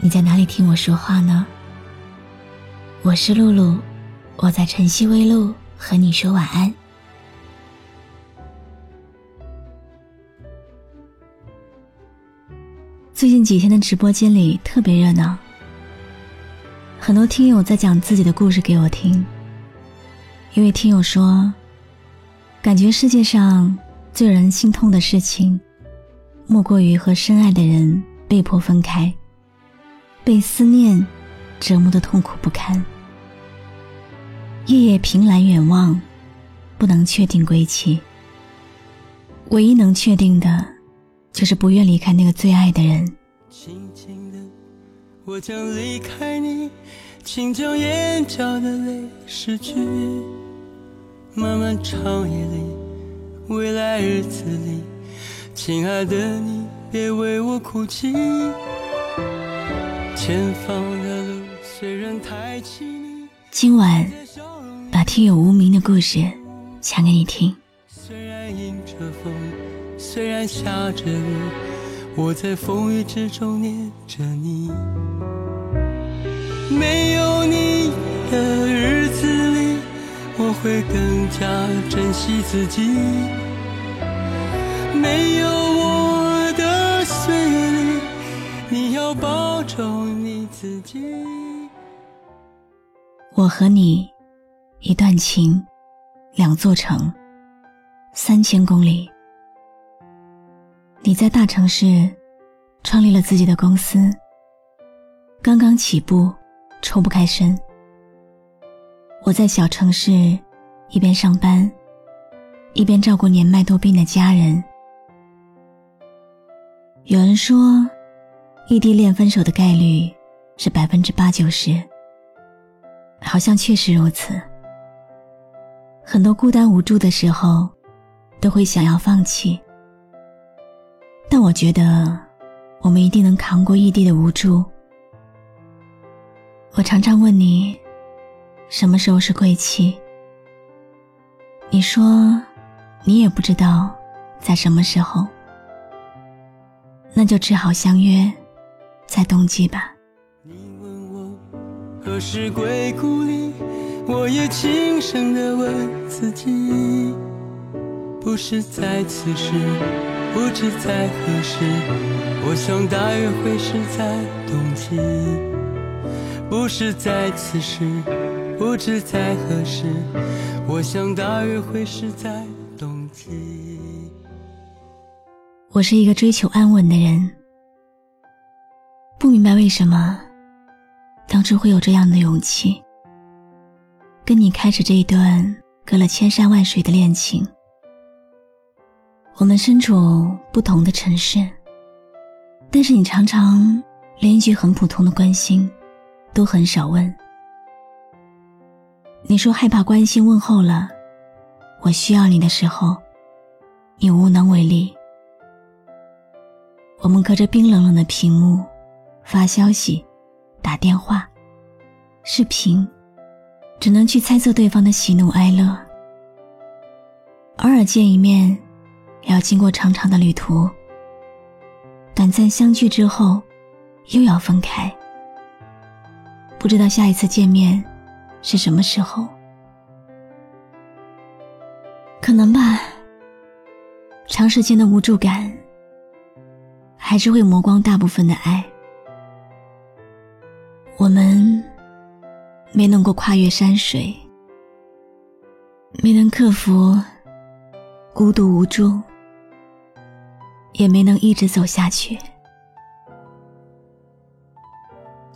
你在哪里听我说话呢？我是露露，我在晨曦微露和你说晚安。最近几天的直播间里特别热闹，很多听友在讲自己的故事给我听。一位听友说，感觉世界上最让人心痛的事情，莫过于和深爱的人。被迫分开，被思念折磨的痛苦不堪，夜夜凭栏远望，不能确定归期。唯一能确定的，就是不愿离开那个最爱的人。轻轻的，我将离开你，请将眼角的泪拭去。漫漫长夜里，未来日子里，亲爱的你。别为我哭泣。前方的路虽然太凄迷。今晚把听友无名的故事讲给你听。虽然迎着风，虽然下着雨，我在风雨之中念着你。没有你的日子里，我会更加珍惜自己。没有我。要保重你自己。我和你，一段情，两座城，三千公里。你在大城市创立了自己的公司，刚刚起步，抽不开身。我在小城市，一边上班，一边照顾年迈多病的家人。有人说。异地恋分手的概率是百分之八九十，好像确实如此。很多孤单无助的时候，都会想要放弃。但我觉得，我们一定能扛过异地的无助。我常常问你，什么时候是归期？你说，你也不知道在什么时候。那就只好相约。在冬季吧。你问我何时归故里，我也轻声地问自己，不是在此时，不知在何时。我想大约会是在冬季，不是在此时，不知在何时。我想大约会是在冬季。我是一个追求安稳的人。不明白为什么当初会有这样的勇气，跟你开始这一段隔了千山万水的恋情。我们身处不同的城市，但是你常常连一句很普通的关心都很少问。你说害怕关心问候了，我需要你的时候，你无能为力。我们隔着冰冷冷的屏幕。发消息、打电话、视频，只能去猜测对方的喜怒哀乐。偶尔见一面，也要经过长长的旅途。短暂相聚之后，又要分开。不知道下一次见面是什么时候？可能吧。长时间的无助感，还是会磨光大部分的爱。我们没能够跨越山水，没能克服孤独无助，也没能一直走下去。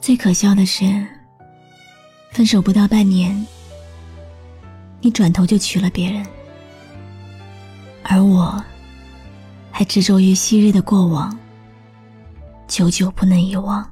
最可笑的是，分手不到半年，你转头就娶了别人，而我还执着于昔日的过往，久久不能遗忘。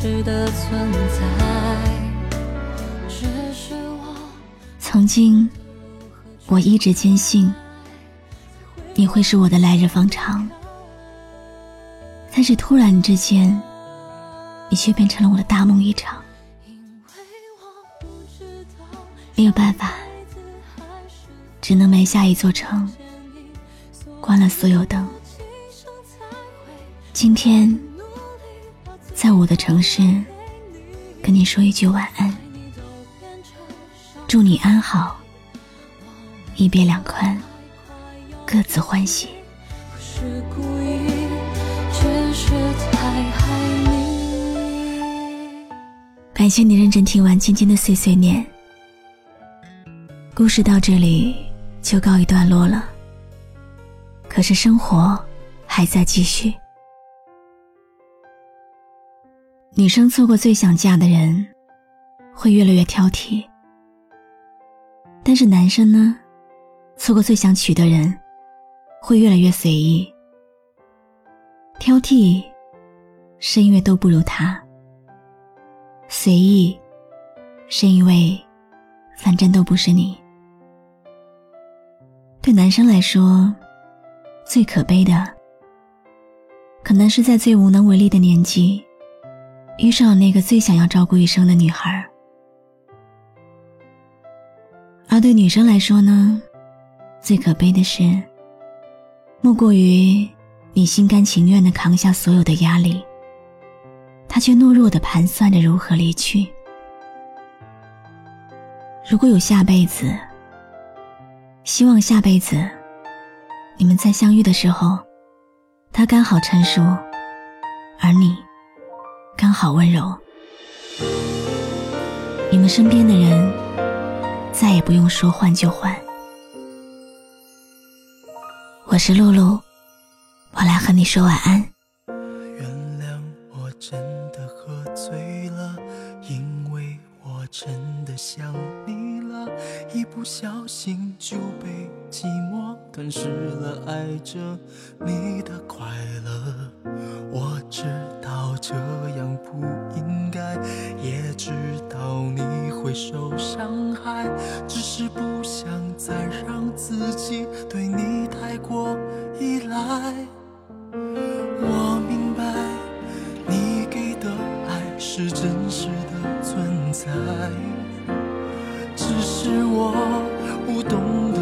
存在。曾经，我一直坚信你会是我的来日方长，但是突然之间，你却变成了我的大梦一场。没有办法，只能埋下一座城，关了所有灯。今天。在我的城市，跟你说一句晚安，祝你安好，一别两宽，各自欢喜。感谢你认真听完今天的碎碎念，故事到这里就告一段落了。可是生活还在继续。女生错过最想嫁的人，会越来越挑剔；但是男生呢，错过最想娶的人，会越来越随意。挑剔，是因为都不如他；随意，是因为反正都不是你。对男生来说，最可悲的，可能是在最无能为力的年纪。遇上了那个最想要照顾一生的女孩，而对女生来说呢，最可悲的是，莫过于你心甘情愿的扛下所有的压力，他却懦弱的盘算着如何离去。如果有下辈子，希望下辈子你们在相遇的时候，他刚好成熟，而你。刚好温柔，你们身边的人再也不用说换就换。我是露露，我来和你说晚安。原谅我真的喝醉了，因为我真的想你了，一不小心就失了，爱着你的快乐，我知道。这样不应该，也知道你会受伤害，只是不想再让自己对你太过依赖。我明白，你给的爱是真实的存在，只是我不懂得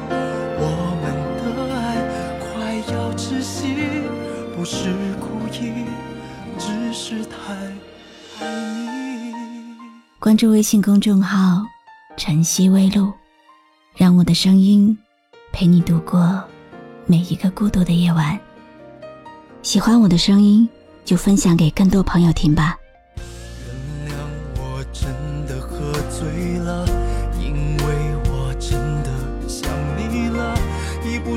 不是故意，只是太爱你。关注微信公众号。晨曦微露，让我的声音陪你度过每一个孤独的夜晚。喜欢我的声音，就分享给更多朋友听吧。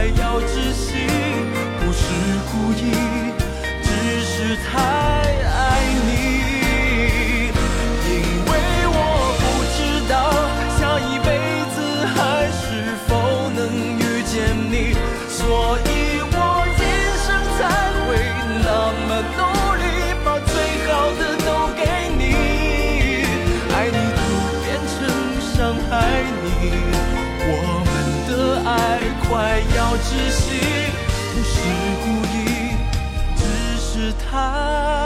爱要窒息不是故意只是太窒息不是故意只是太